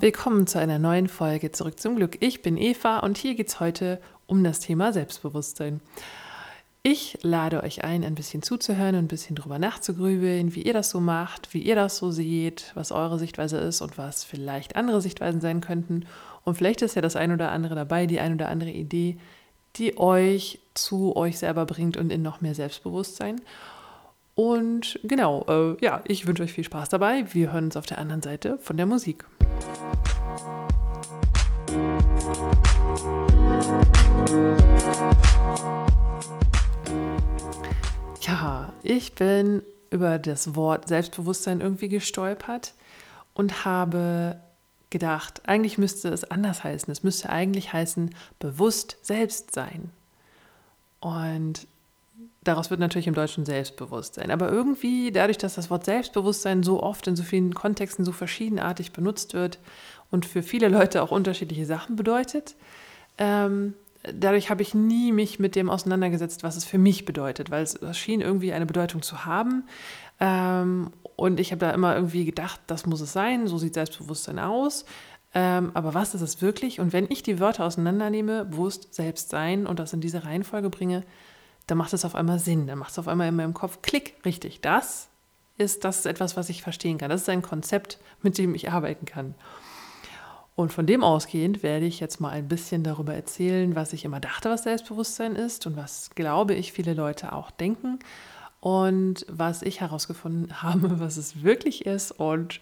Willkommen zu einer neuen Folge Zurück zum Glück. Ich bin Eva und hier geht es heute um das Thema Selbstbewusstsein. Ich lade euch ein, ein bisschen zuzuhören und ein bisschen drüber nachzugrübeln, wie ihr das so macht, wie ihr das so seht, was eure Sichtweise ist und was vielleicht andere Sichtweisen sein könnten. Und vielleicht ist ja das ein oder andere dabei, die ein oder andere Idee, die euch zu euch selber bringt und in noch mehr Selbstbewusstsein. Und genau, äh, ja, ich wünsche euch viel Spaß dabei. Wir hören uns auf der anderen Seite von der Musik. Ja, ich bin über das Wort Selbstbewusstsein irgendwie gestolpert und habe gedacht, eigentlich müsste es anders heißen. Es müsste eigentlich heißen, bewusst selbst sein. Und daraus wird natürlich im Deutschen Selbstbewusstsein. Aber irgendwie, dadurch, dass das Wort Selbstbewusstsein so oft in so vielen Kontexten so verschiedenartig benutzt wird und für viele Leute auch unterschiedliche Sachen bedeutet, ähm, dadurch habe ich nie mich mit dem auseinandergesetzt, was es für mich bedeutet, weil es schien irgendwie eine Bedeutung zu haben. Ähm, und ich habe da immer irgendwie gedacht, das muss es sein, so sieht Selbstbewusstsein aus. Ähm, aber was ist es wirklich? Und wenn ich die Wörter auseinandernehme, bewusst selbst sein und das in diese Reihenfolge bringe, dann macht es auf einmal Sinn. Dann macht es auf einmal in meinem Kopf Klick, richtig. Das ist, das ist etwas, was ich verstehen kann. Das ist ein Konzept, mit dem ich arbeiten kann. Und von dem ausgehend werde ich jetzt mal ein bisschen darüber erzählen, was ich immer dachte, was Selbstbewusstsein ist und was, glaube ich, viele Leute auch denken und was ich herausgefunden habe, was es wirklich ist und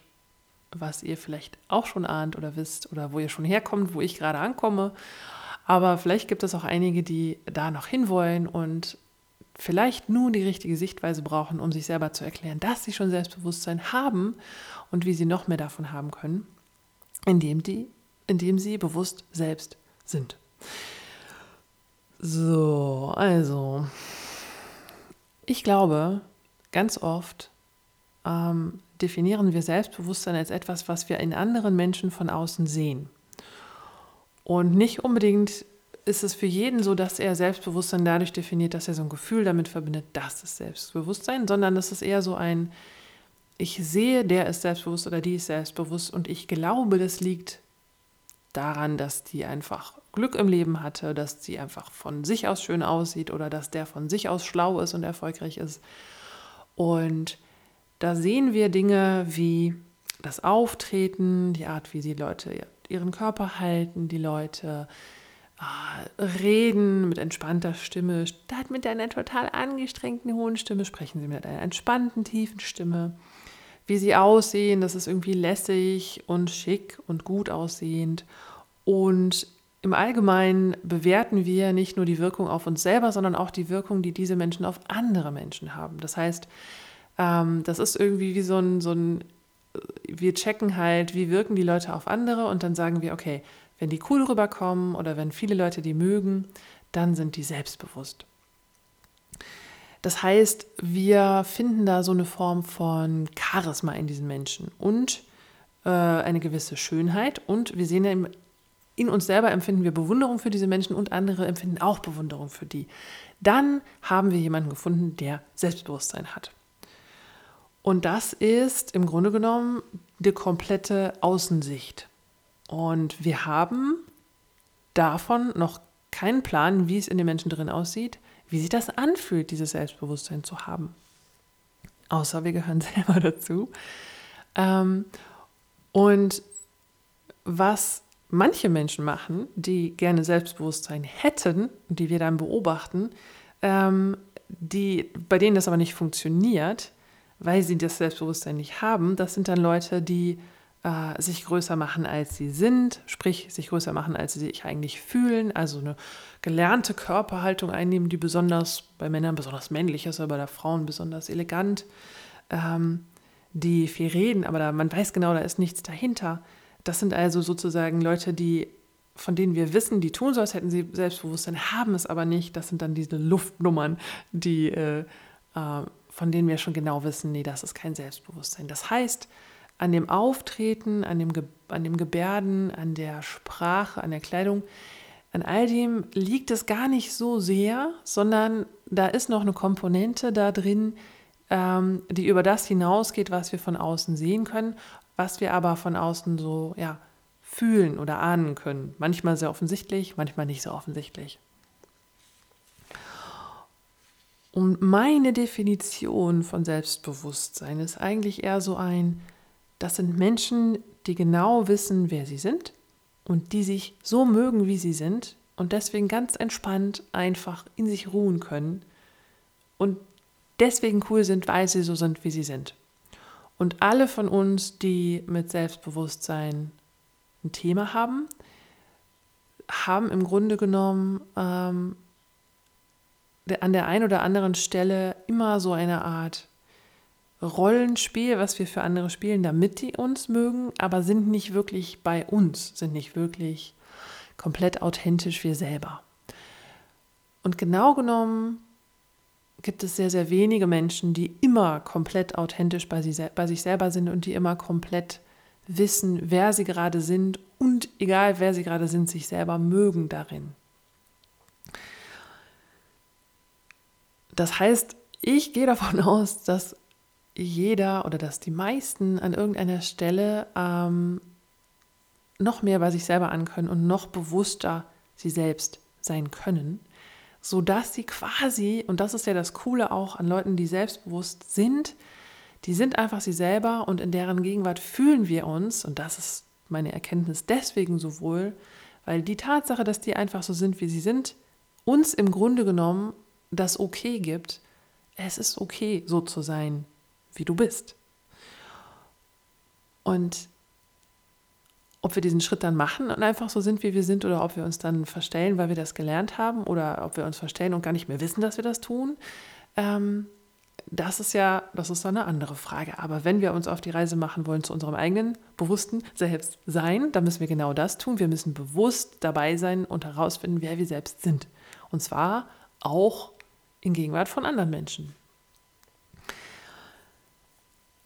was ihr vielleicht auch schon ahnt oder wisst oder wo ihr schon herkommt, wo ich gerade ankomme aber vielleicht gibt es auch einige, die da noch hinwollen und vielleicht nun die richtige Sichtweise brauchen, um sich selber zu erklären, dass sie schon Selbstbewusstsein haben und wie sie noch mehr davon haben können, indem, die, indem sie bewusst selbst sind. So, also, ich glaube, ganz oft ähm, definieren wir Selbstbewusstsein als etwas, was wir in anderen Menschen von außen sehen. Und nicht unbedingt ist es für jeden so, dass er Selbstbewusstsein dadurch definiert, dass er so ein Gefühl damit verbindet, das ist Selbstbewusstsein, sondern es ist eher so ein, ich sehe, der ist selbstbewusst oder die ist selbstbewusst und ich glaube, das liegt daran, dass die einfach Glück im Leben hatte, dass sie einfach von sich aus schön aussieht oder dass der von sich aus schlau ist und erfolgreich ist. Und da sehen wir Dinge wie das Auftreten, die Art, wie die Leute ihren Körper halten, die Leute äh, reden mit entspannter Stimme, statt mit einer total angestrengten hohen Stimme sprechen sie mit einer entspannten tiefen Stimme. Wie sie aussehen, das ist irgendwie lässig und schick und gut aussehend. Und im Allgemeinen bewerten wir nicht nur die Wirkung auf uns selber, sondern auch die Wirkung, die diese Menschen auf andere Menschen haben. Das heißt, ähm, das ist irgendwie wie so ein, so ein wir checken halt, wie wirken die Leute auf andere und dann sagen wir, okay, wenn die cool rüberkommen oder wenn viele Leute die mögen, dann sind die selbstbewusst. Das heißt, wir finden da so eine Form von Charisma in diesen Menschen und äh, eine gewisse Schönheit und wir sehen ja in, in uns selber empfinden wir Bewunderung für diese Menschen und andere empfinden auch Bewunderung für die. Dann haben wir jemanden gefunden, der Selbstbewusstsein hat. Und das ist im Grunde genommen die komplette Außensicht. Und wir haben davon noch keinen Plan, wie es in den Menschen drin aussieht, wie sich das anfühlt, dieses Selbstbewusstsein zu haben. Außer wir gehören selber dazu. Ähm, und was manche Menschen machen, die gerne Selbstbewusstsein hätten, die wir dann beobachten, ähm, die, bei denen das aber nicht funktioniert, weil sie das Selbstbewusstsein nicht haben, das sind dann Leute, die äh, sich größer machen, als sie sind, sprich sich größer machen, als sie sich eigentlich fühlen, also eine gelernte Körperhaltung einnehmen, die besonders bei Männern besonders männlich ist, aber bei Frauen besonders elegant, ähm, die viel reden, aber da, man weiß genau, da ist nichts dahinter. Das sind also sozusagen Leute, die von denen wir wissen, die tun so, als hätten sie Selbstbewusstsein, haben es aber nicht. Das sind dann diese Luftnummern, die äh, äh, von denen wir schon genau wissen, nee, das ist kein Selbstbewusstsein. Das heißt, an dem Auftreten, an dem, Ge an dem Gebärden, an der Sprache, an der Kleidung, an all dem liegt es gar nicht so sehr, sondern da ist noch eine Komponente da drin, ähm, die über das hinausgeht, was wir von außen sehen können, was wir aber von außen so ja, fühlen oder ahnen können. Manchmal sehr offensichtlich, manchmal nicht so offensichtlich. Und meine Definition von Selbstbewusstsein ist eigentlich eher so ein, das sind Menschen, die genau wissen, wer sie sind und die sich so mögen, wie sie sind und deswegen ganz entspannt einfach in sich ruhen können und deswegen cool sind, weil sie so sind, wie sie sind. Und alle von uns, die mit Selbstbewusstsein ein Thema haben, haben im Grunde genommen ähm, an der einen oder anderen Stelle immer so eine Art Rollenspiel, was wir für andere spielen, damit die uns mögen, aber sind nicht wirklich bei uns, sind nicht wirklich komplett authentisch wir selber. Und genau genommen gibt es sehr, sehr wenige Menschen, die immer komplett authentisch bei, sie, bei sich selber sind und die immer komplett wissen, wer sie gerade sind und egal wer sie gerade sind, sich selber mögen darin. Das heißt, ich gehe davon aus, dass jeder oder dass die meisten an irgendeiner Stelle ähm, noch mehr bei sich selber ankönnen und noch bewusster sie selbst sein können, sodass sie quasi, und das ist ja das Coole auch an Leuten, die selbstbewusst sind, die sind einfach sie selber und in deren Gegenwart fühlen wir uns, und das ist meine Erkenntnis deswegen so wohl, weil die Tatsache, dass die einfach so sind, wie sie sind, uns im Grunde genommen das Okay gibt, es ist okay, so zu sein, wie du bist. Und ob wir diesen Schritt dann machen und einfach so sind, wie wir sind, oder ob wir uns dann verstellen, weil wir das gelernt haben, oder ob wir uns verstellen und gar nicht mehr wissen, dass wir das tun, ähm, das ist ja, das ist eine andere Frage. Aber wenn wir uns auf die Reise machen wollen zu unserem eigenen bewussten Selbstsein, dann müssen wir genau das tun. Wir müssen bewusst dabei sein und herausfinden, wer wir selbst sind. Und zwar auch in Gegenwart von anderen Menschen.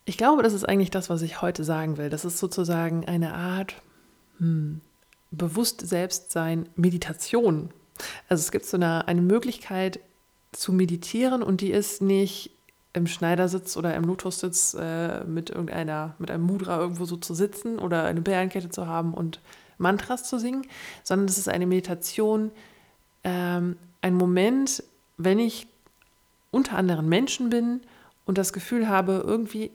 Ich glaube, das ist eigentlich das, was ich heute sagen will. Das ist sozusagen eine Art hm, bewusst Selbstsein, Meditation. Also es gibt so eine, eine Möglichkeit zu meditieren und die ist nicht im Schneidersitz oder im Lotussitz äh, mit irgendeiner, mit einem Mudra irgendwo so zu sitzen oder eine Bärenkette zu haben und Mantras zu singen, sondern es ist eine Meditation, ähm, ein Moment, wenn ich unter anderen Menschen bin und das Gefühl habe, irgendwie,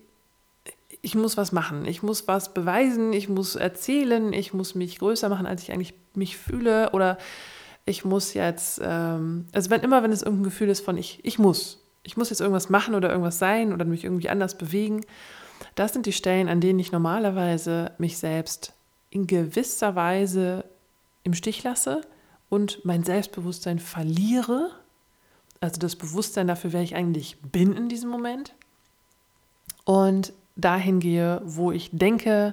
ich muss was machen, ich muss was beweisen, ich muss erzählen, ich muss mich größer machen, als ich eigentlich mich fühle oder ich muss jetzt, ähm, also wenn immer, wenn es irgendein Gefühl ist von ich, ich muss, ich muss jetzt irgendwas machen oder irgendwas sein oder mich irgendwie anders bewegen, das sind die Stellen, an denen ich normalerweise mich selbst in gewisser Weise im Stich lasse und mein Selbstbewusstsein verliere, also das Bewusstsein dafür, wer ich eigentlich bin in diesem Moment und dahin gehe, wo ich denke,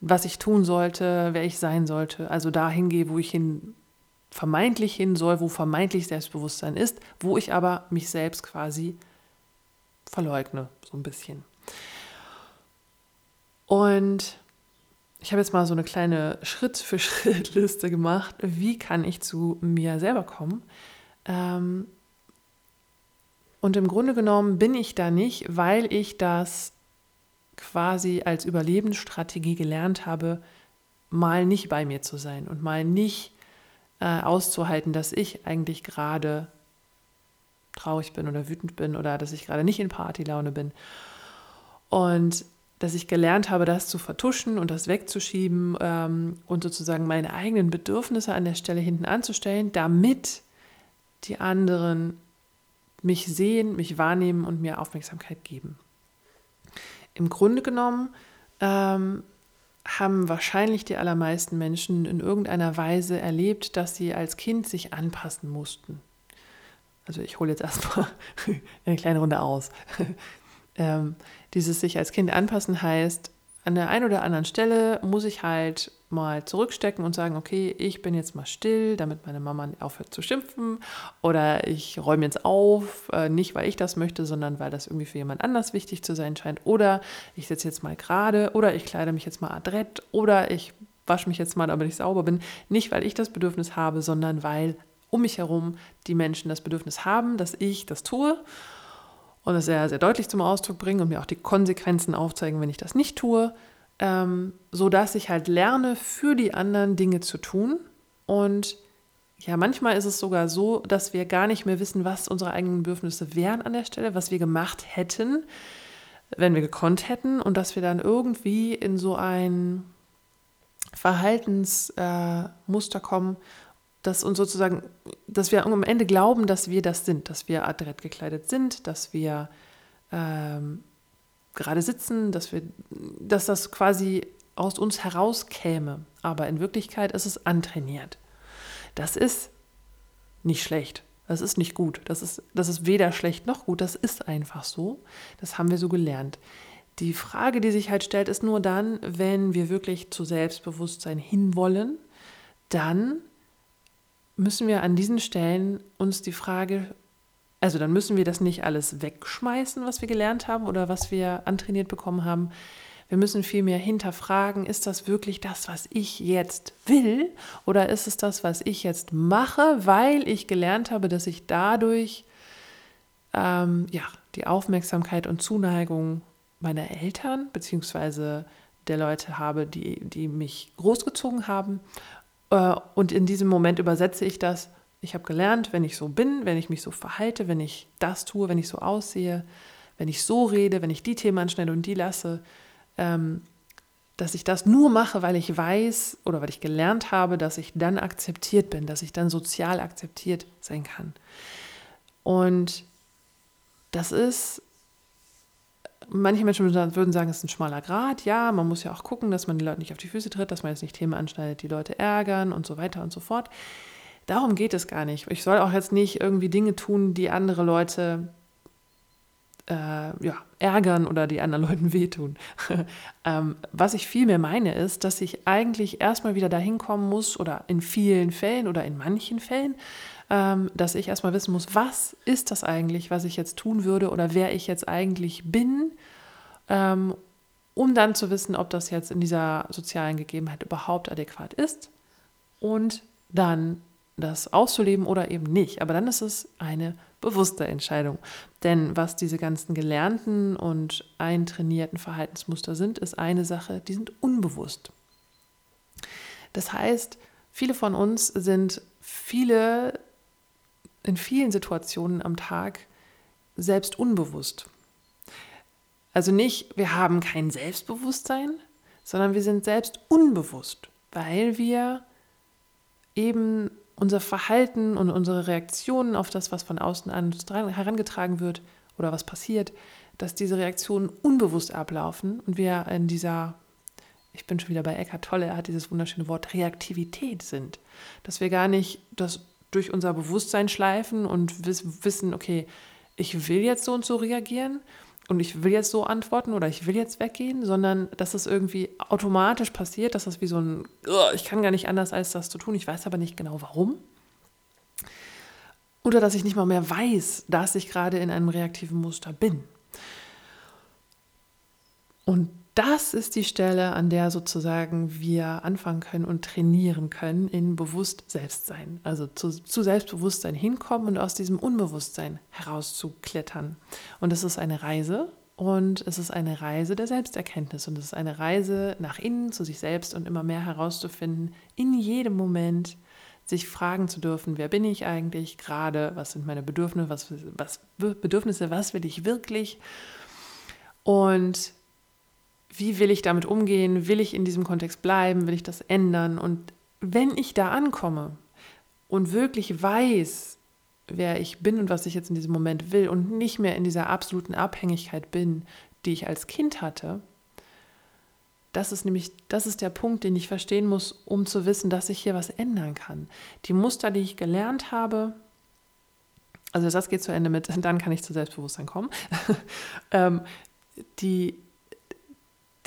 was ich tun sollte, wer ich sein sollte, also dahin gehe, wo ich hin vermeintlich hin soll, wo vermeintlich Selbstbewusstsein ist, wo ich aber mich selbst quasi verleugne, so ein bisschen. Und ich habe jetzt mal so eine kleine Schritt-für-Schritt-Liste gemacht. Wie kann ich zu mir selber kommen? Ähm, und im Grunde genommen bin ich da nicht, weil ich das quasi als Überlebensstrategie gelernt habe, mal nicht bei mir zu sein und mal nicht äh, auszuhalten, dass ich eigentlich gerade traurig bin oder wütend bin oder dass ich gerade nicht in Partylaune bin. Und dass ich gelernt habe, das zu vertuschen und das wegzuschieben ähm, und sozusagen meine eigenen Bedürfnisse an der Stelle hinten anzustellen, damit die anderen mich sehen, mich wahrnehmen und mir Aufmerksamkeit geben. Im Grunde genommen ähm, haben wahrscheinlich die allermeisten Menschen in irgendeiner Weise erlebt, dass sie als Kind sich anpassen mussten. Also ich hole jetzt erstmal eine kleine Runde aus. ähm, dieses sich als Kind anpassen heißt, an der einen oder anderen Stelle muss ich halt mal zurückstecken und sagen, okay, ich bin jetzt mal still, damit meine Mama aufhört zu schimpfen. Oder ich räume jetzt auf, äh, nicht weil ich das möchte, sondern weil das irgendwie für jemand anders wichtig zu sein scheint. Oder ich sitze jetzt mal gerade oder ich kleide mich jetzt mal adrett oder ich wasche mich jetzt mal, damit ich sauber bin, nicht weil ich das Bedürfnis habe, sondern weil um mich herum die Menschen das Bedürfnis haben, dass ich das tue und es sehr, sehr deutlich zum Ausdruck bringen und mir auch die Konsequenzen aufzeigen, wenn ich das nicht tue. Ähm, sodass ich halt lerne, für die anderen Dinge zu tun. Und ja, manchmal ist es sogar so, dass wir gar nicht mehr wissen, was unsere eigenen Bedürfnisse wären an der Stelle, was wir gemacht hätten, wenn wir gekonnt hätten und dass wir dann irgendwie in so ein Verhaltensmuster äh, kommen, dass uns sozusagen, dass wir am Ende glauben, dass wir das sind, dass wir adrett gekleidet sind, dass wir ähm, gerade sitzen, dass wir, dass das quasi aus uns herauskäme. Aber in Wirklichkeit ist es antrainiert. Das ist nicht schlecht. Das ist nicht gut. Das ist, das ist weder schlecht noch gut. Das ist einfach so. Das haben wir so gelernt. Die Frage, die sich halt stellt, ist nur dann, wenn wir wirklich zu Selbstbewusstsein hinwollen, dann müssen wir an diesen Stellen uns die Frage, also dann müssen wir das nicht alles wegschmeißen, was wir gelernt haben oder was wir antrainiert bekommen haben. Wir müssen vielmehr hinterfragen, ist das wirklich das, was ich jetzt will oder ist es das, was ich jetzt mache, weil ich gelernt habe, dass ich dadurch ähm, ja, die Aufmerksamkeit und Zuneigung meiner Eltern bzw. der Leute habe, die, die mich großgezogen haben. Äh, und in diesem Moment übersetze ich das. Ich habe gelernt, wenn ich so bin, wenn ich mich so verhalte, wenn ich das tue, wenn ich so aussehe, wenn ich so rede, wenn ich die Themen anschneide und die lasse, ähm, dass ich das nur mache, weil ich weiß oder weil ich gelernt habe, dass ich dann akzeptiert bin, dass ich dann sozial akzeptiert sein kann. Und das ist manche Menschen würden sagen, es ist ein schmaler Grad. Ja, man muss ja auch gucken, dass man die Leute nicht auf die Füße tritt, dass man jetzt nicht Themen anschneidet, die Leute ärgern und so weiter und so fort. Darum geht es gar nicht. Ich soll auch jetzt nicht irgendwie Dinge tun, die andere Leute äh, ja, ärgern oder die anderen Leuten wehtun. ähm, was ich vielmehr meine, ist, dass ich eigentlich erstmal wieder dahin kommen muss oder in vielen Fällen oder in manchen Fällen ähm, dass ich erstmal wissen muss, was ist das eigentlich, was ich jetzt tun würde oder wer ich jetzt eigentlich bin, ähm, um dann zu wissen, ob das jetzt in dieser sozialen Gegebenheit überhaupt adäquat ist und dann das auszuleben oder eben nicht. Aber dann ist es eine bewusste Entscheidung. Denn was diese ganzen gelernten und eintrainierten Verhaltensmuster sind, ist eine Sache, die sind unbewusst. Das heißt, viele von uns sind viele in vielen Situationen am Tag selbst unbewusst. Also nicht, wir haben kein Selbstbewusstsein, sondern wir sind selbst unbewusst, weil wir eben unser Verhalten und unsere Reaktionen auf das, was von außen an uns herangetragen wird oder was passiert, dass diese Reaktionen unbewusst ablaufen und wir in dieser, ich bin schon wieder bei Eckhart Tolle, er hat dieses wunderschöne Wort Reaktivität sind, dass wir gar nicht das durch unser Bewusstsein schleifen und wissen, okay, ich will jetzt so und so reagieren und ich will jetzt so antworten oder ich will jetzt weggehen, sondern dass es irgendwie automatisch passiert, dass das wie so ein, ich kann gar nicht anders als das zu tun, ich weiß aber nicht genau warum. Oder dass ich nicht mal mehr weiß, dass ich gerade in einem reaktiven Muster bin. Und das ist die Stelle, an der sozusagen wir anfangen können und trainieren können in bewusst Selbstsein. Also zu, zu, Selbstbewusstsein hinkommen und aus diesem Unbewusstsein herauszuklettern. Und es ist eine Reise und es ist eine Reise der Selbsterkenntnis und es ist eine Reise nach innen zu sich selbst und immer mehr herauszufinden, in jedem Moment sich fragen zu dürfen, wer bin ich eigentlich gerade, was sind meine Bedürfnisse, was, was Bedürfnisse, was will ich wirklich und wie will ich damit umgehen? Will ich in diesem Kontext bleiben? Will ich das ändern? Und wenn ich da ankomme und wirklich weiß, wer ich bin und was ich jetzt in diesem Moment will und nicht mehr in dieser absoluten Abhängigkeit bin, die ich als Kind hatte, das ist nämlich, das ist der Punkt, den ich verstehen muss, um zu wissen, dass ich hier was ändern kann. Die Muster, die ich gelernt habe, also das geht zu Ende mit, dann kann ich zu Selbstbewusstsein kommen. ähm, die,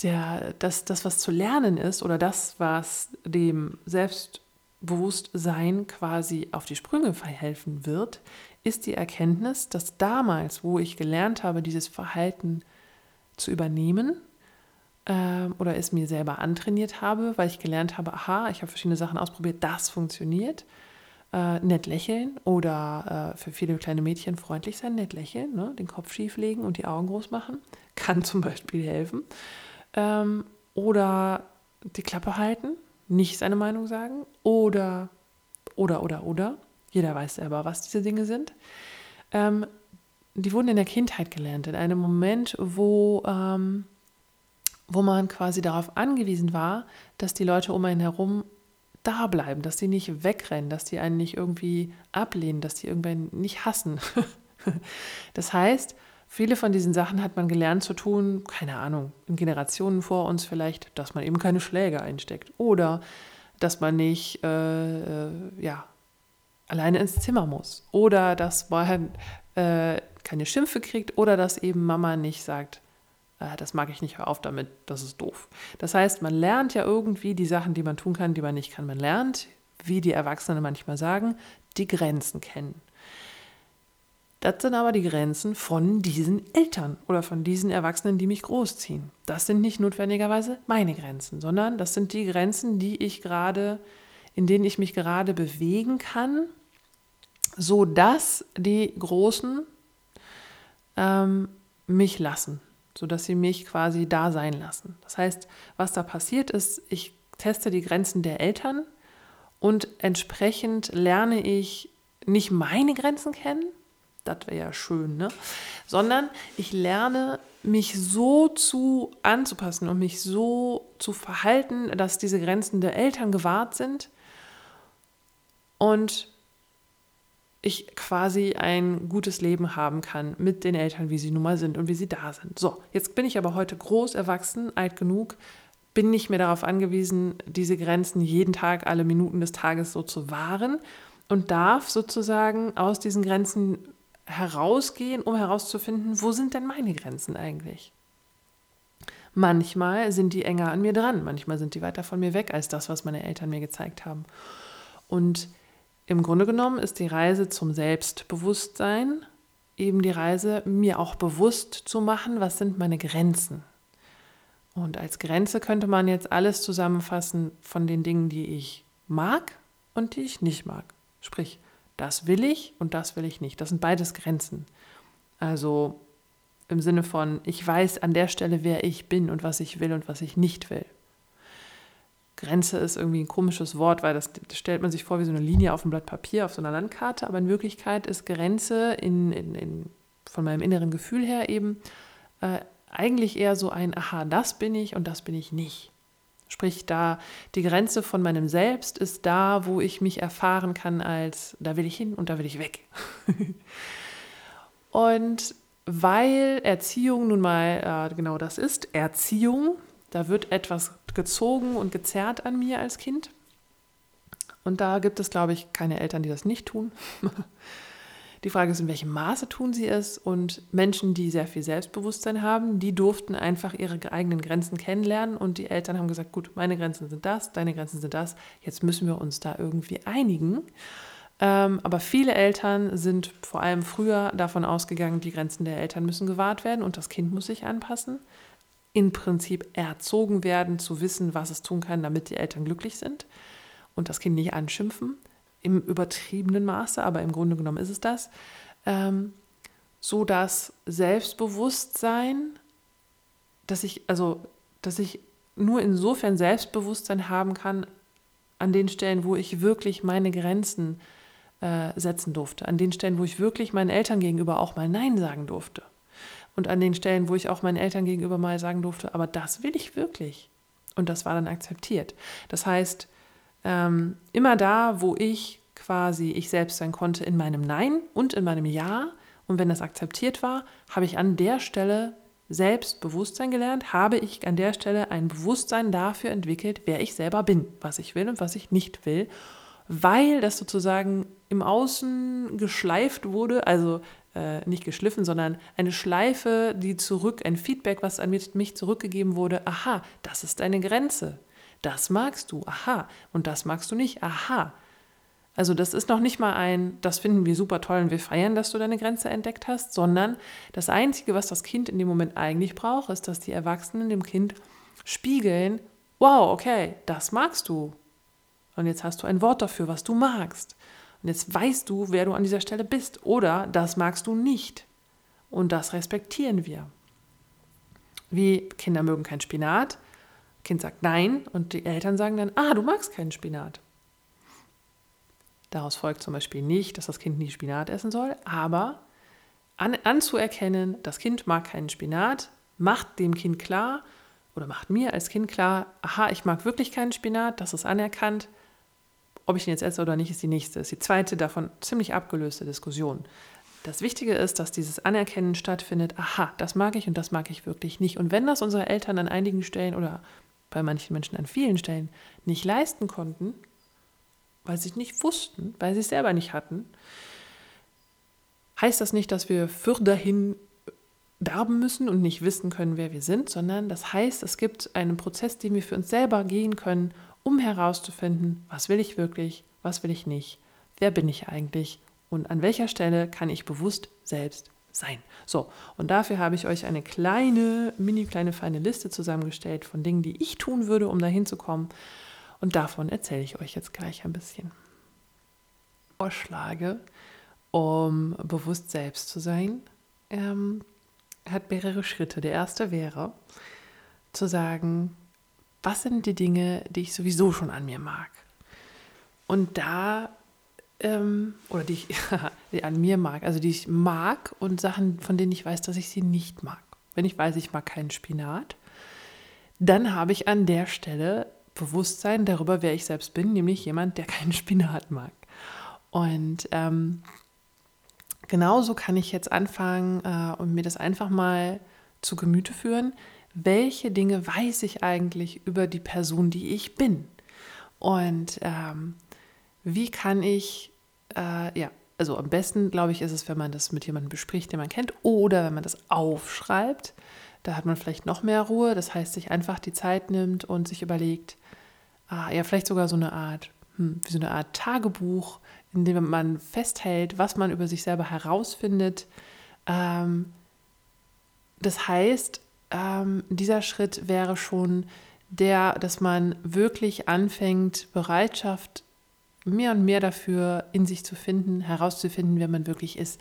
der, das, das, was zu lernen ist oder das, was dem Selbstbewusstsein quasi auf die Sprünge verhelfen wird, ist die Erkenntnis, dass damals, wo ich gelernt habe, dieses Verhalten zu übernehmen äh, oder es mir selber antrainiert habe, weil ich gelernt habe, aha, ich habe verschiedene Sachen ausprobiert, das funktioniert, äh, nett lächeln oder äh, für viele kleine Mädchen freundlich sein, nett lächeln, ne? den Kopf schief legen und die Augen groß machen, kann zum Beispiel helfen. Ähm, oder die Klappe halten, nicht seine Meinung sagen oder, oder, oder, oder. Jeder weiß selber, was diese Dinge sind. Ähm, die wurden in der Kindheit gelernt, in einem Moment, wo, ähm, wo man quasi darauf angewiesen war, dass die Leute um einen herum da bleiben, dass sie nicht wegrennen, dass die einen nicht irgendwie ablehnen, dass die irgendwann nicht hassen. das heißt, viele von diesen Sachen hat man gelernt zu tun, keine Ahnung, in Generationen vor uns vielleicht, dass man eben keine Schläge einsteckt oder dass man nicht äh, äh, ja, alleine ins Zimmer muss oder dass man äh, keine Schimpfe kriegt oder dass eben Mama nicht sagt, äh, das mag ich nicht, hör auf damit, das ist doof. Das heißt, man lernt ja irgendwie die Sachen, die man tun kann, die man nicht kann. Man lernt, wie die Erwachsenen manchmal sagen, die Grenzen kennen. Das sind aber die Grenzen von diesen Eltern oder von diesen Erwachsenen, die mich großziehen. Das sind nicht notwendigerweise meine Grenzen, sondern das sind die Grenzen, die ich gerade, in denen ich mich gerade bewegen kann, so dass die Großen ähm, mich lassen, sodass sie mich quasi da sein lassen. Das heißt, was da passiert ist, ich teste die Grenzen der Eltern und entsprechend lerne ich nicht meine Grenzen kennen, das wäre ja schön, ne? Sondern ich lerne mich so zu anzupassen und mich so zu verhalten, dass diese Grenzen der Eltern gewahrt sind und ich quasi ein gutes Leben haben kann mit den Eltern, wie sie nun mal sind und wie sie da sind. So, jetzt bin ich aber heute groß, erwachsen, alt genug, bin nicht mehr darauf angewiesen, diese Grenzen jeden Tag, alle Minuten des Tages so zu wahren und darf sozusagen aus diesen Grenzen herausgehen, um herauszufinden, wo sind denn meine Grenzen eigentlich? Manchmal sind die enger an mir dran, manchmal sind die weiter von mir weg als das, was meine Eltern mir gezeigt haben. Und im Grunde genommen ist die Reise zum Selbstbewusstsein eben die Reise, mir auch bewusst zu machen, was sind meine Grenzen. Und als Grenze könnte man jetzt alles zusammenfassen von den Dingen, die ich mag und die ich nicht mag. Sprich, das will ich und das will ich nicht. Das sind beides Grenzen. Also im Sinne von, ich weiß an der Stelle, wer ich bin und was ich will und was ich nicht will. Grenze ist irgendwie ein komisches Wort, weil das, das, stellt man sich vor wie so eine Linie auf einem Blatt Papier, auf so einer Landkarte, aber in Wirklichkeit ist Grenze in, in, in, von meinem inneren Gefühl her eben äh, eigentlich eher so ein, aha, das bin ich und das bin ich nicht. Sprich, da die Grenze von meinem Selbst ist da, wo ich mich erfahren kann als, da will ich hin und da will ich weg. und weil Erziehung nun mal äh, genau das ist, Erziehung, da wird etwas gezogen und gezerrt an mir als Kind. Und da gibt es, glaube ich, keine Eltern, die das nicht tun. Die Frage ist, in welchem Maße tun sie es? Und Menschen, die sehr viel Selbstbewusstsein haben, die durften einfach ihre eigenen Grenzen kennenlernen. Und die Eltern haben gesagt, gut, meine Grenzen sind das, deine Grenzen sind das. Jetzt müssen wir uns da irgendwie einigen. Ähm, aber viele Eltern sind vor allem früher davon ausgegangen, die Grenzen der Eltern müssen gewahrt werden und das Kind muss sich anpassen im Prinzip erzogen werden, zu wissen, was es tun kann, damit die Eltern glücklich sind und das Kind nicht anschimpfen, im übertriebenen Maße, aber im Grunde genommen ist es das, ähm, so dass Selbstbewusstsein, dass ich, also, dass ich nur insofern Selbstbewusstsein haben kann, an den Stellen, wo ich wirklich meine Grenzen äh, setzen durfte, an den Stellen, wo ich wirklich meinen Eltern gegenüber auch mal Nein sagen durfte. Und an den Stellen, wo ich auch meinen Eltern gegenüber mal sagen durfte, aber das will ich wirklich. Und das war dann akzeptiert. Das heißt, ähm, immer da, wo ich quasi ich selbst sein konnte in meinem Nein und in meinem Ja, und wenn das akzeptiert war, habe ich an der Stelle Selbstbewusstsein gelernt, habe ich an der Stelle ein Bewusstsein dafür entwickelt, wer ich selber bin, was ich will und was ich nicht will, weil das sozusagen im Außen geschleift wurde, also äh, nicht geschliffen, sondern eine Schleife, die zurück, ein Feedback, was an mich zurückgegeben wurde, aha, das ist deine Grenze. Das magst du, aha, und das magst du nicht, aha. Also das ist noch nicht mal ein, das finden wir super toll und wir feiern, dass du deine Grenze entdeckt hast, sondern das Einzige, was das Kind in dem Moment eigentlich braucht, ist, dass die Erwachsenen dem Kind spiegeln, wow, okay, das magst du. Und jetzt hast du ein Wort dafür, was du magst. Und jetzt weißt du, wer du an dieser Stelle bist. Oder das magst du nicht. Und das respektieren wir. Wie Kinder mögen kein Spinat. Kind sagt nein und die Eltern sagen dann, ah, du magst keinen Spinat. Daraus folgt zum Beispiel nicht, dass das Kind nie Spinat essen soll, aber an, anzuerkennen, das Kind mag keinen Spinat, macht dem Kind klar oder macht mir als Kind klar, aha, ich mag wirklich keinen Spinat, das ist anerkannt. Ob ich ihn jetzt esse oder nicht, ist die nächste, ist die zweite davon ziemlich abgelöste Diskussion. Das Wichtige ist, dass dieses Anerkennen stattfindet, aha, das mag ich und das mag ich wirklich nicht. Und wenn das unsere Eltern an einigen Stellen oder bei manchen Menschen an vielen Stellen nicht leisten konnten, weil sie es nicht wussten, weil sie es selber nicht hatten, heißt das nicht, dass wir für dahin darben müssen und nicht wissen können, wer wir sind, sondern das heißt, es gibt einen Prozess, den wir für uns selber gehen können, um herauszufinden, was will ich wirklich, was will ich nicht, wer bin ich eigentlich und an welcher Stelle kann ich bewusst selbst sein. So, und dafür habe ich euch eine kleine, mini kleine feine Liste zusammengestellt von Dingen, die ich tun würde, um dahin zu kommen. Und davon erzähle ich euch jetzt gleich ein bisschen. Vorschläge, um bewusst selbst zu sein, ähm, hat mehrere Schritte. Der erste wäre, zu sagen, was sind die Dinge, die ich sowieso schon an mir mag? Und da, ähm, oder die ich die an mir mag, also die ich mag und Sachen, von denen ich weiß, dass ich sie nicht mag. Wenn ich weiß, ich mag keinen Spinat, dann habe ich an der Stelle Bewusstsein darüber, wer ich selbst bin, nämlich jemand, der keinen Spinat mag. Und ähm, genauso kann ich jetzt anfangen äh, und mir das einfach mal zu Gemüte führen. Welche Dinge weiß ich eigentlich über die Person, die ich bin? Und ähm, wie kann ich, äh, ja, also am besten, glaube ich, ist es, wenn man das mit jemandem bespricht, den man kennt, oder wenn man das aufschreibt. Da hat man vielleicht noch mehr Ruhe. Das heißt, sich einfach die Zeit nimmt und sich überlegt, ah, ja, vielleicht sogar so eine Art, hm, wie so eine Art Tagebuch, in dem man festhält, was man über sich selber herausfindet. Ähm, das heißt, ähm, dieser Schritt wäre schon der, dass man wirklich anfängt, Bereitschaft mehr und mehr dafür in sich zu finden, herauszufinden, wer man wirklich ist.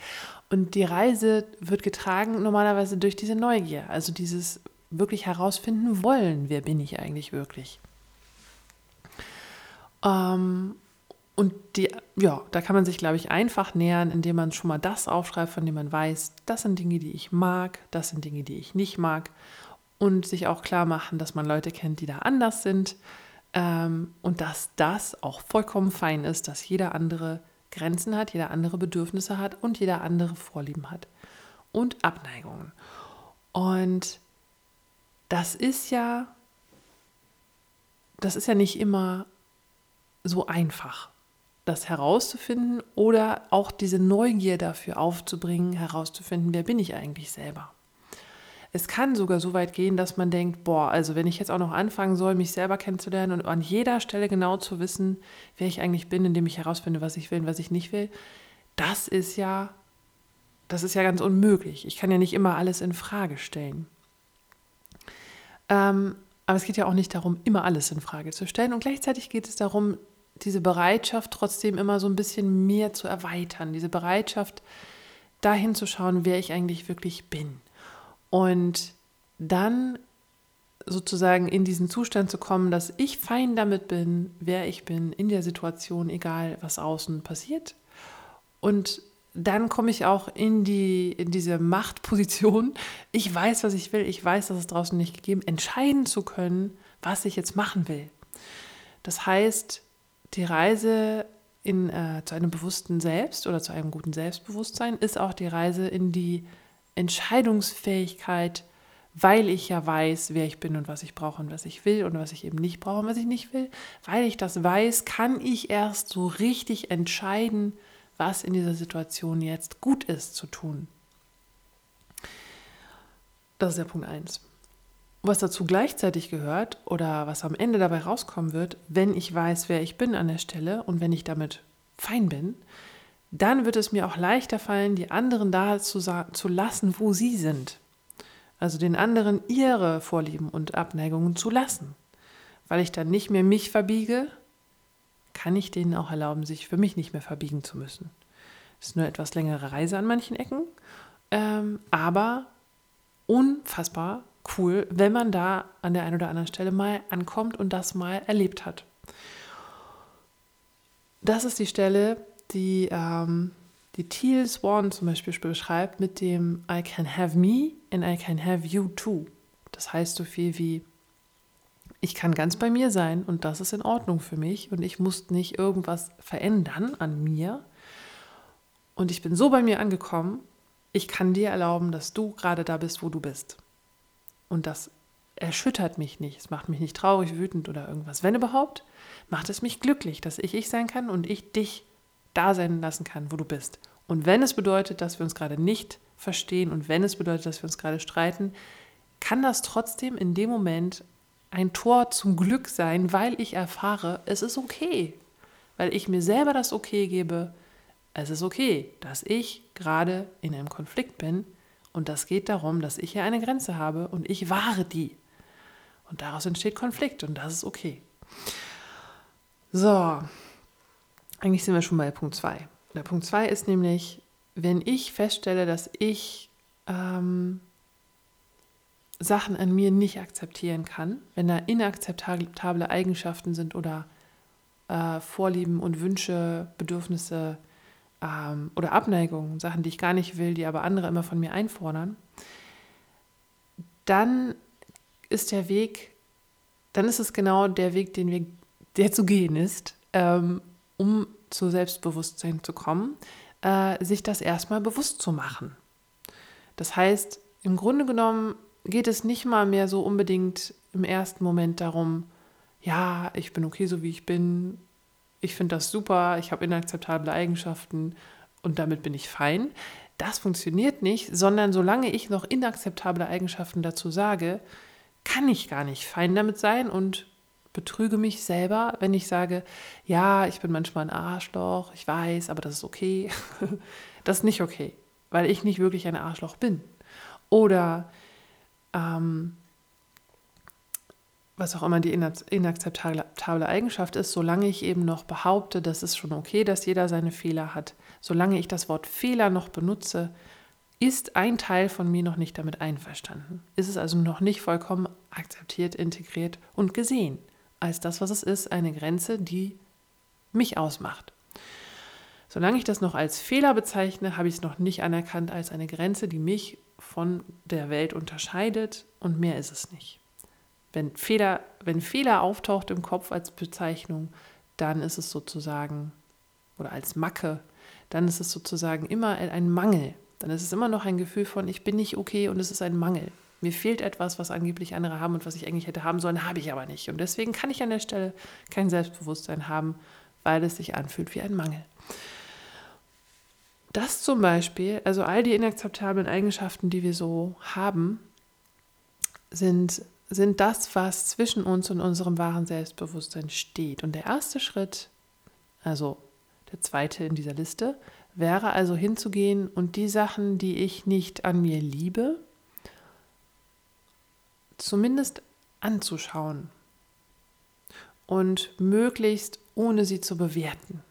Und die Reise wird getragen normalerweise durch diese Neugier, also dieses wirklich herausfinden wollen, wer bin ich eigentlich wirklich. Ähm, und die, ja, da kann man sich, glaube ich, einfach nähern, indem man schon mal das aufschreibt, von dem man weiß, das sind Dinge, die ich mag, das sind Dinge, die ich nicht mag. Und sich auch klar machen, dass man Leute kennt, die da anders sind. Ähm, und dass das auch vollkommen fein ist, dass jeder andere Grenzen hat, jeder andere Bedürfnisse hat und jeder andere Vorlieben hat. Und Abneigungen. Und das ist ja, das ist ja nicht immer so einfach das herauszufinden oder auch diese Neugier dafür aufzubringen, herauszufinden, wer bin ich eigentlich selber. Es kann sogar so weit gehen, dass man denkt, boah, also wenn ich jetzt auch noch anfangen soll, mich selber kennenzulernen und an jeder Stelle genau zu wissen, wer ich eigentlich bin, indem ich herausfinde, was ich will und was ich nicht will, das ist ja, das ist ja ganz unmöglich. Ich kann ja nicht immer alles in Frage stellen. Ähm, aber es geht ja auch nicht darum, immer alles in Frage zu stellen. Und gleichzeitig geht es darum, diese Bereitschaft trotzdem immer so ein bisschen mehr zu erweitern, diese Bereitschaft dahin zu schauen, wer ich eigentlich wirklich bin. Und dann sozusagen in diesen Zustand zu kommen, dass ich fein damit bin, wer ich bin in der Situation, egal was außen passiert. Und dann komme ich auch in, die, in diese Machtposition. Ich weiß, was ich will. Ich weiß, dass es draußen nicht gegeben, entscheiden zu können, was ich jetzt machen will. Das heißt, die Reise in, äh, zu einem bewussten Selbst oder zu einem guten Selbstbewusstsein ist auch die Reise in die Entscheidungsfähigkeit, weil ich ja weiß, wer ich bin und was ich brauche und was ich will und was ich eben nicht brauche und was ich nicht will. Weil ich das weiß, kann ich erst so richtig entscheiden, was in dieser Situation jetzt gut ist zu tun. Das ist der Punkt 1 was dazu gleichzeitig gehört oder was am Ende dabei rauskommen wird, wenn ich weiß, wer ich bin an der Stelle und wenn ich damit fein bin, dann wird es mir auch leichter fallen, die anderen da zu, zu lassen, wo sie sind. Also den anderen ihre Vorlieben und Abneigungen zu lassen. Weil ich dann nicht mehr mich verbiege, kann ich denen auch erlauben, sich für mich nicht mehr verbiegen zu müssen. Es ist nur etwas längere Reise an manchen Ecken, ähm, aber unfassbar cool, wenn man da an der einen oder anderen Stelle mal ankommt und das mal erlebt hat. Das ist die Stelle, die ähm, die Teal Swan zum Beispiel beschreibt mit dem I can have me and I can have you too. Das heißt so viel wie ich kann ganz bei mir sein und das ist in Ordnung für mich und ich muss nicht irgendwas verändern an mir. Und ich bin so bei mir angekommen, ich kann dir erlauben, dass du gerade da bist, wo du bist. Und das erschüttert mich nicht, es macht mich nicht traurig, wütend oder irgendwas. Wenn überhaupt, macht es mich glücklich, dass ich ich sein kann und ich dich da sein lassen kann, wo du bist. Und wenn es bedeutet, dass wir uns gerade nicht verstehen und wenn es bedeutet, dass wir uns gerade streiten, kann das trotzdem in dem Moment ein Tor zum Glück sein, weil ich erfahre, es ist okay. Weil ich mir selber das Okay gebe, es ist okay, dass ich gerade in einem Konflikt bin und das geht darum, dass ich hier eine Grenze habe und ich wahre die. Und daraus entsteht Konflikt und das ist okay. So, eigentlich sind wir schon bei Punkt 2. Der Punkt 2 ist nämlich, wenn ich feststelle, dass ich ähm, Sachen an mir nicht akzeptieren kann, wenn da inakzeptable Eigenschaften sind oder äh, Vorlieben und Wünsche, Bedürfnisse ähm, oder Abneigungen, Sachen, die ich gar nicht will, die aber andere immer von mir einfordern, dann ist der Weg, dann ist es genau der Weg, den wir, der zu gehen ist, ähm, um zu Selbstbewusstsein zu kommen, äh, sich das erstmal bewusst zu machen. Das heißt, im Grunde genommen geht es nicht mal mehr so unbedingt im ersten Moment darum, ja, ich bin okay, so wie ich bin, ich finde das super, ich habe inakzeptable Eigenschaften und damit bin ich fein. Das funktioniert nicht, sondern solange ich noch inakzeptable Eigenschaften dazu sage, kann ich gar nicht fein damit sein und betrüge mich selber, wenn ich sage, ja, ich bin manchmal ein Arschloch, ich weiß, aber das ist okay. das ist nicht okay, weil ich nicht wirklich ein Arschloch bin. Oder ähm, was auch immer die inakzeptable Eigenschaft ist, solange ich eben noch behaupte, das ist schon okay, dass jeder seine Fehler hat, solange ich das Wort Fehler noch benutze, ist ein Teil von mir noch nicht damit einverstanden. Ist es also noch nicht vollkommen akzeptiert, integriert und gesehen als das, was es ist, eine Grenze, die mich ausmacht. Solange ich das noch als Fehler bezeichne, habe ich es noch nicht anerkannt als eine Grenze, die mich von der Welt unterscheidet und mehr ist es nicht. Wenn Fehler, wenn Fehler auftaucht im Kopf als Bezeichnung, dann ist es sozusagen, oder als Macke, dann ist es sozusagen immer ein Mangel. Dann ist es immer noch ein Gefühl von, ich bin nicht okay und es ist ein Mangel. Mir fehlt etwas, was angeblich andere haben und was ich eigentlich hätte haben sollen, habe ich aber nicht. Und deswegen kann ich an der Stelle kein Selbstbewusstsein haben, weil es sich anfühlt wie ein Mangel. Das zum Beispiel, also all die inakzeptablen Eigenschaften, die wir so haben, sind, sind das, was zwischen uns und unserem wahren Selbstbewusstsein steht. Und der erste Schritt, also der zweite in dieser Liste, wäre also hinzugehen und die Sachen, die ich nicht an mir liebe, zumindest anzuschauen und möglichst ohne sie zu bewerten.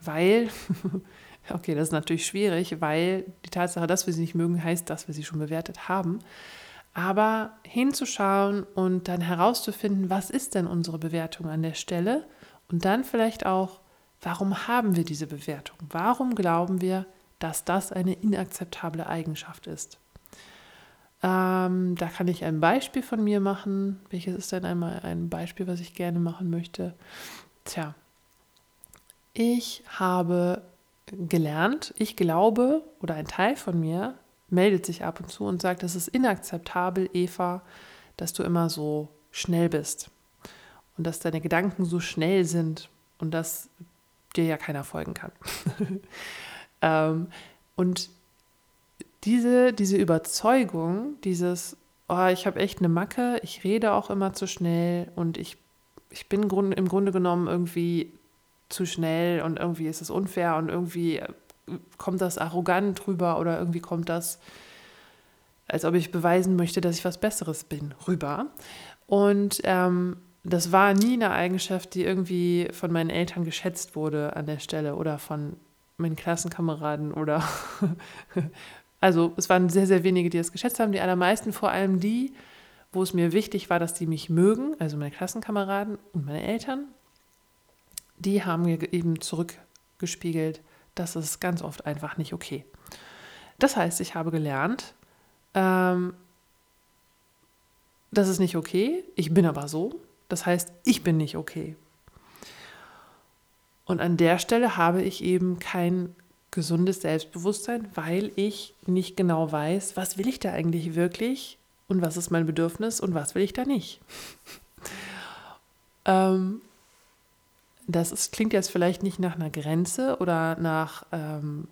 Weil Okay, das ist natürlich schwierig, weil die Tatsache, dass wir sie nicht mögen, heißt, dass wir sie schon bewertet haben. Aber hinzuschauen und dann herauszufinden, was ist denn unsere Bewertung an der Stelle und dann vielleicht auch, warum haben wir diese Bewertung? Warum glauben wir, dass das eine inakzeptable Eigenschaft ist? Ähm, da kann ich ein Beispiel von mir machen. Welches ist denn einmal ein Beispiel, was ich gerne machen möchte? Tja, ich habe gelernt, ich glaube oder ein Teil von mir meldet sich ab und zu und sagt, es ist inakzeptabel, Eva, dass du immer so schnell bist und dass deine Gedanken so schnell sind und dass dir ja keiner folgen kann. ähm, und diese, diese Überzeugung, dieses, oh, ich habe echt eine Macke, ich rede auch immer zu schnell und ich, ich bin im Grunde genommen irgendwie zu schnell und irgendwie ist es unfair und irgendwie äh, kommt das arrogant rüber oder irgendwie kommt das, als ob ich beweisen möchte, dass ich was Besseres bin, rüber. Und ähm, das war nie eine Eigenschaft, die irgendwie von meinen Eltern geschätzt wurde an der Stelle oder von meinen Klassenkameraden oder Also es waren sehr, sehr wenige, die das geschätzt haben. Die allermeisten, vor allem die, wo es mir wichtig war, dass die mich mögen, also meine Klassenkameraden und meine Eltern, die haben mir eben zurückgespiegelt, das ist ganz oft einfach nicht okay. Das heißt, ich habe gelernt, ähm, das ist nicht okay, ich bin aber so. Das heißt, ich bin nicht okay. Und an der Stelle habe ich eben kein gesundes Selbstbewusstsein, weil ich nicht genau weiß, was will ich da eigentlich wirklich und was ist mein Bedürfnis und was will ich da nicht. ähm, das ist, klingt jetzt vielleicht nicht nach einer Grenze oder nach, ähm,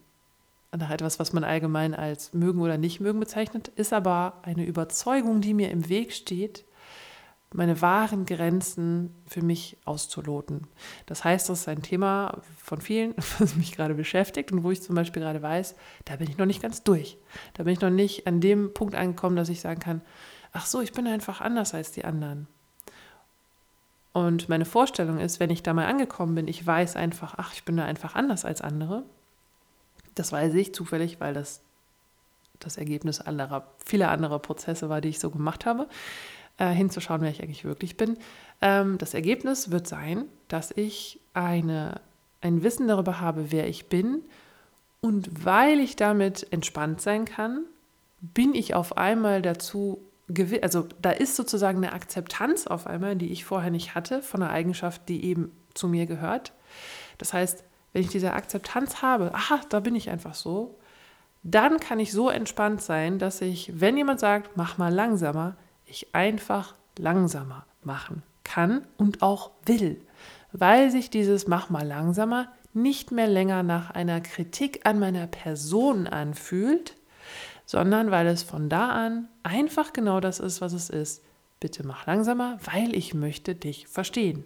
nach etwas, was man allgemein als mögen oder nicht mögen bezeichnet, ist aber eine Überzeugung, die mir im Weg steht, meine wahren Grenzen für mich auszuloten. Das heißt, das ist ein Thema von vielen, was mich gerade beschäftigt und wo ich zum Beispiel gerade weiß, da bin ich noch nicht ganz durch. Da bin ich noch nicht an dem Punkt angekommen, dass ich sagen kann, ach so, ich bin einfach anders als die anderen. Und meine Vorstellung ist, wenn ich da mal angekommen bin, ich weiß einfach, ach, ich bin da einfach anders als andere. Das weiß ich zufällig, weil das das Ergebnis anderer, vieler anderer Prozesse war, die ich so gemacht habe, äh, hinzuschauen, wer ich eigentlich wirklich bin. Ähm, das Ergebnis wird sein, dass ich eine, ein Wissen darüber habe, wer ich bin. Und weil ich damit entspannt sein kann, bin ich auf einmal dazu also da ist sozusagen eine Akzeptanz auf einmal, die ich vorher nicht hatte, von einer Eigenschaft, die eben zu mir gehört. Das heißt, wenn ich diese Akzeptanz habe, aha, da bin ich einfach so, dann kann ich so entspannt sein, dass ich, wenn jemand sagt, mach mal langsamer, ich einfach langsamer machen kann und auch will, weil sich dieses mach mal langsamer nicht mehr länger nach einer Kritik an meiner Person anfühlt, sondern weil es von da an einfach genau das ist, was es ist. Bitte mach langsamer, weil ich möchte dich verstehen.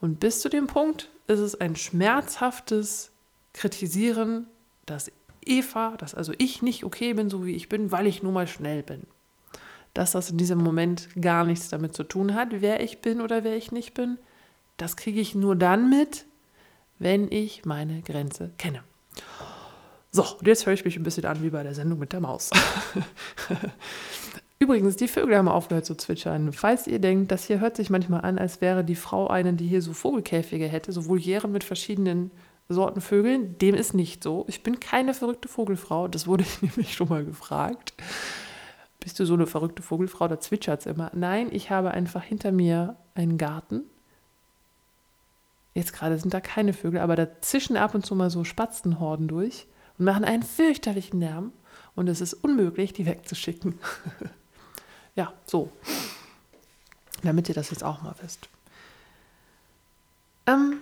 Und bis zu dem Punkt ist es ein schmerzhaftes Kritisieren, dass Eva, dass also ich nicht okay bin, so wie ich bin, weil ich nun mal schnell bin. Dass das in diesem Moment gar nichts damit zu tun hat, wer ich bin oder wer ich nicht bin, das kriege ich nur dann mit, wenn ich meine Grenze kenne. So, und jetzt höre ich mich ein bisschen an wie bei der Sendung mit der Maus. Übrigens, die Vögel haben aufgehört zu zwitschern. Falls ihr denkt, das hier hört sich manchmal an, als wäre die Frau eine, die hier so Vogelkäfige hätte, so Volieren mit verschiedenen Sorten Vögeln, dem ist nicht so. Ich bin keine verrückte Vogelfrau, das wurde ich nämlich schon mal gefragt. Bist du so eine verrückte Vogelfrau? Da zwitschert es immer. Nein, ich habe einfach hinter mir einen Garten. Jetzt gerade sind da keine Vögel, aber da zischen ab und zu mal so Spatzenhorden durch und machen einen fürchterlichen Lärm und es ist unmöglich, die wegzuschicken. ja, so. Damit ihr das jetzt auch mal wisst. Ähm,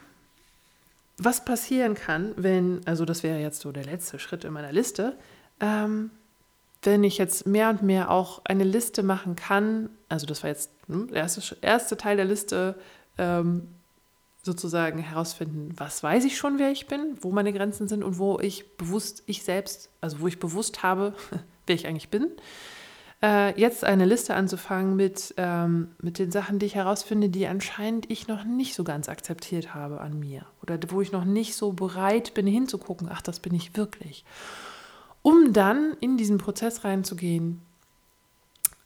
was passieren kann, wenn, also das wäre jetzt so der letzte Schritt in meiner Liste, ähm, wenn ich jetzt mehr und mehr auch eine Liste machen kann, also das war jetzt hm, der erste, erste Teil der Liste, ähm, sozusagen herausfinden, was weiß ich schon, wer ich bin, wo meine Grenzen sind und wo ich bewusst, ich selbst, also wo ich bewusst habe, wer ich eigentlich bin. Äh, jetzt eine Liste anzufangen mit, ähm, mit den Sachen, die ich herausfinde, die anscheinend ich noch nicht so ganz akzeptiert habe an mir oder wo ich noch nicht so bereit bin hinzugucken, ach, das bin ich wirklich. Um dann in diesen Prozess reinzugehen,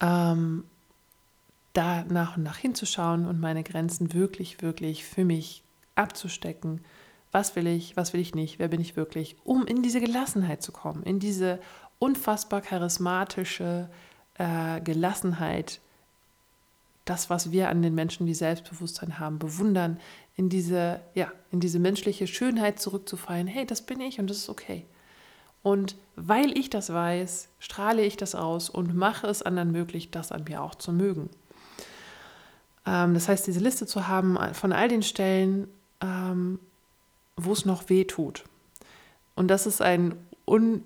ähm, da nach und nach hinzuschauen und meine Grenzen wirklich, wirklich für mich abzustecken. Was will ich, was will ich nicht, wer bin ich wirklich, um in diese Gelassenheit zu kommen, in diese unfassbar charismatische äh, Gelassenheit, das, was wir an den Menschen, die Selbstbewusstsein haben, bewundern, in diese, ja, in diese menschliche Schönheit zurückzufallen. Hey, das bin ich und das ist okay. Und weil ich das weiß, strahle ich das aus und mache es anderen möglich, das an mir auch zu mögen. Ähm, das heißt, diese Liste zu haben von all den Stellen, ähm, wo es noch weh tut. Und das ist ein un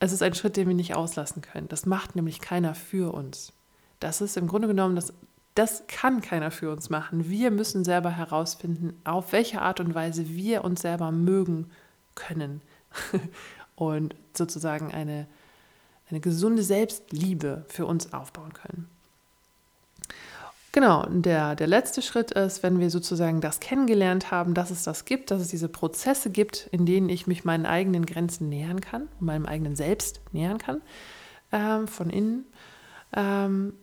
es ist ein Schritt, den wir nicht auslassen können. Das macht nämlich keiner für uns. Das ist im Grunde genommen, das, das kann keiner für uns machen. Wir müssen selber herausfinden, auf welche Art und Weise wir uns selber mögen können und sozusagen eine, eine gesunde Selbstliebe für uns aufbauen können. Genau, der, der letzte Schritt ist, wenn wir sozusagen das kennengelernt haben, dass es das gibt, dass es diese Prozesse gibt, in denen ich mich meinen eigenen Grenzen nähern kann, meinem eigenen Selbst nähern kann, ähm, von innen, ähm,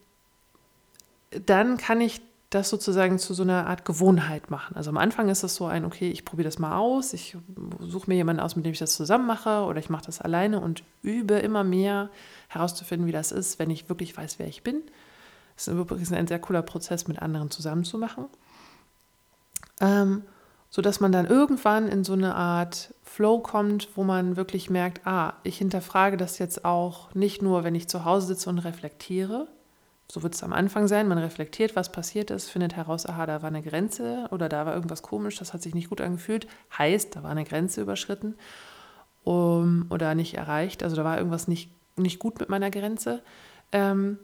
dann kann ich das sozusagen zu so einer Art Gewohnheit machen. Also am Anfang ist es so ein, okay, ich probiere das mal aus, ich suche mir jemanden aus, mit dem ich das zusammen mache oder ich mache das alleine und übe immer mehr herauszufinden, wie das ist, wenn ich wirklich weiß, wer ich bin. Das ist übrigens ein sehr cooler Prozess, mit anderen zusammen zu machen. Ähm, sodass man dann irgendwann in so eine Art Flow kommt, wo man wirklich merkt, ah, ich hinterfrage das jetzt auch nicht nur, wenn ich zu Hause sitze und reflektiere, so wird es am Anfang sein. Man reflektiert, was passiert ist, findet heraus, aha, da war eine Grenze oder da war irgendwas komisch, das hat sich nicht gut angefühlt. Heißt, da war eine Grenze überschritten um, oder nicht erreicht. Also da war irgendwas nicht, nicht gut mit meiner Grenze. Ähm,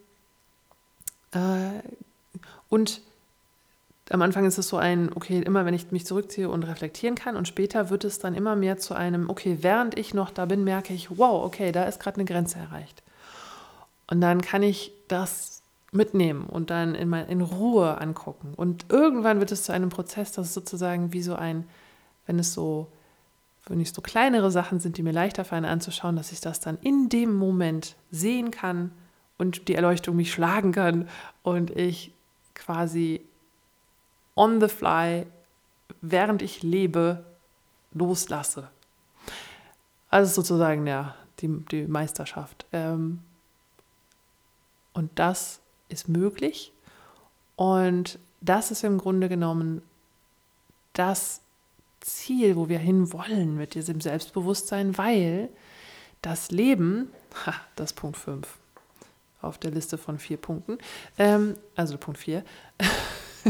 äh, und am Anfang ist es so ein, okay, immer wenn ich mich zurückziehe und reflektieren kann und später wird es dann immer mehr zu einem, okay, während ich noch da bin, merke ich, wow, okay, da ist gerade eine Grenze erreicht. Und dann kann ich das mitnehmen und dann in, in Ruhe angucken. Und irgendwann wird es zu einem Prozess, das ist sozusagen wie so ein, wenn es so, wenn es so kleinere Sachen sind, die mir leichter fallen anzuschauen, dass ich das dann in dem Moment sehen kann und die Erleuchtung mich schlagen kann und ich quasi on the fly, während ich lebe, loslasse. Also sozusagen ja, die, die Meisterschaft. Ähm, und das ist möglich. Und das ist im Grunde genommen das Ziel, wo wir hinwollen mit diesem Selbstbewusstsein, weil das Leben, ha, das Punkt 5 auf der Liste von vier Punkten, ähm, also Punkt 4,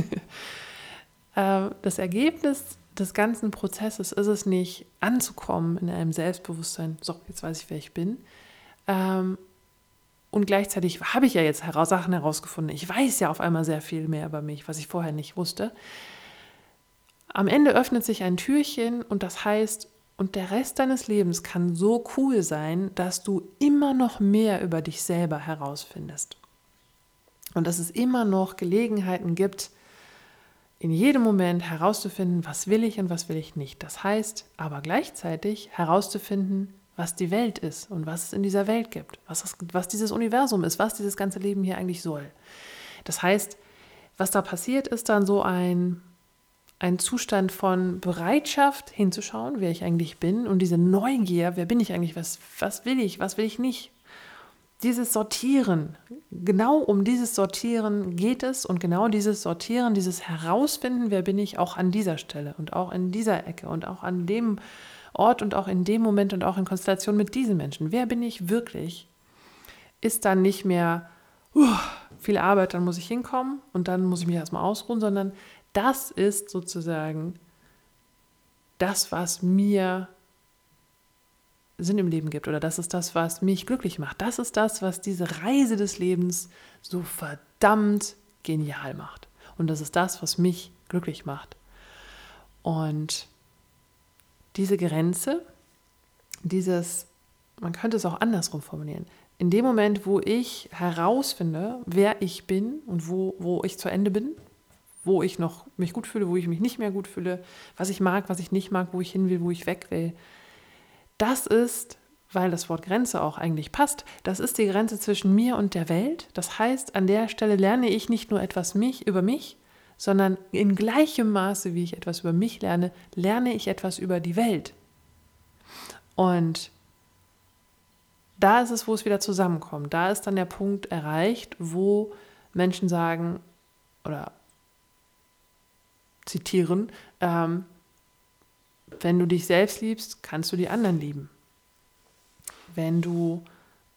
äh, das Ergebnis des ganzen Prozesses ist es nicht, anzukommen in einem Selbstbewusstsein, so, jetzt weiß ich, wer ich bin, ähm, und gleichzeitig habe ich ja jetzt heraus, Sachen herausgefunden. Ich weiß ja auf einmal sehr viel mehr über mich, was ich vorher nicht wusste. Am Ende öffnet sich ein Türchen und das heißt, und der Rest deines Lebens kann so cool sein, dass du immer noch mehr über dich selber herausfindest. Und dass es immer noch Gelegenheiten gibt, in jedem Moment herauszufinden, was will ich und was will ich nicht. Das heißt aber gleichzeitig herauszufinden, was die Welt ist und was es in dieser Welt gibt, was, das, was dieses Universum ist, was dieses ganze Leben hier eigentlich soll. Das heißt, was da passiert, ist dann so ein, ein Zustand von Bereitschaft hinzuschauen, wer ich eigentlich bin und diese Neugier, wer bin ich eigentlich, was, was will ich, was will ich nicht. Dieses Sortieren, genau um dieses Sortieren geht es und genau dieses Sortieren, dieses Herausfinden, wer bin ich, auch an dieser Stelle und auch in dieser Ecke und auch an dem Ort und auch in dem Moment und auch in Konstellation mit diesen Menschen. Wer bin ich wirklich? Ist dann nicht mehr uh, viel Arbeit, dann muss ich hinkommen und dann muss ich mich erstmal ausruhen, sondern das ist sozusagen das, was mir Sinn im Leben gibt oder das ist das, was mich glücklich macht. Das ist das, was diese Reise des Lebens so verdammt genial macht. Und das ist das, was mich glücklich macht. Und diese Grenze, dieses, man könnte es auch andersrum formulieren, in dem Moment, wo ich herausfinde, wer ich bin und wo, wo ich zu Ende bin, wo ich noch mich gut fühle, wo ich mich nicht mehr gut fühle, was ich mag, was ich nicht mag, wo ich hin will, wo ich weg will. Das ist, weil das Wort Grenze auch eigentlich passt, das ist die Grenze zwischen mir und der Welt. Das heißt, an der Stelle lerne ich nicht nur etwas mich über mich, sondern in gleichem Maße, wie ich etwas über mich lerne, lerne ich etwas über die Welt. Und da ist es, wo es wieder zusammenkommt. Da ist dann der Punkt erreicht, wo Menschen sagen oder zitieren, ähm, wenn du dich selbst liebst, kannst du die anderen lieben. Wenn du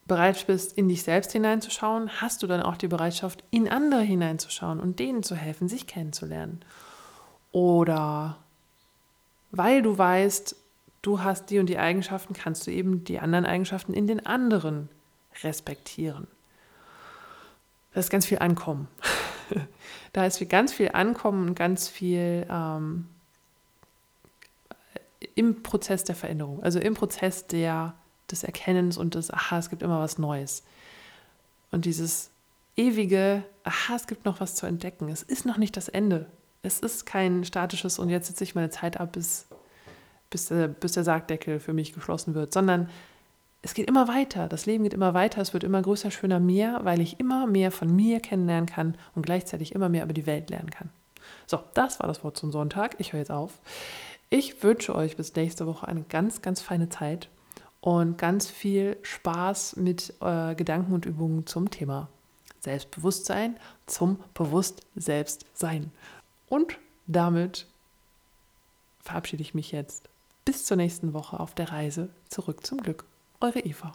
bereit bist, in dich selbst hineinzuschauen, hast du dann auch die Bereitschaft, in andere hineinzuschauen und denen zu helfen, sich kennenzulernen. Oder weil du weißt, du hast die und die Eigenschaften, kannst du eben die anderen Eigenschaften in den anderen respektieren. Da ist ganz viel Ankommen. da ist ganz viel Ankommen und ganz viel ähm, im Prozess der Veränderung, also im Prozess der des Erkennens und des, aha, es gibt immer was Neues. Und dieses ewige, aha, es gibt noch was zu entdecken. Es ist noch nicht das Ende. Es ist kein statisches und jetzt sitze ich meine Zeit ab, bis, bis, der, bis der Sargdeckel für mich geschlossen wird, sondern es geht immer weiter. Das Leben geht immer weiter. Es wird immer größer, schöner, mehr, weil ich immer mehr von mir kennenlernen kann und gleichzeitig immer mehr über die Welt lernen kann. So, das war das Wort zum Sonntag. Ich höre jetzt auf. Ich wünsche euch bis nächste Woche eine ganz, ganz feine Zeit und ganz viel Spaß mit äh, Gedanken und Übungen zum Thema Selbstbewusstsein, zum bewusst selbst sein. Und damit verabschiede ich mich jetzt bis zur nächsten Woche auf der Reise zurück zum Glück. Eure Eva.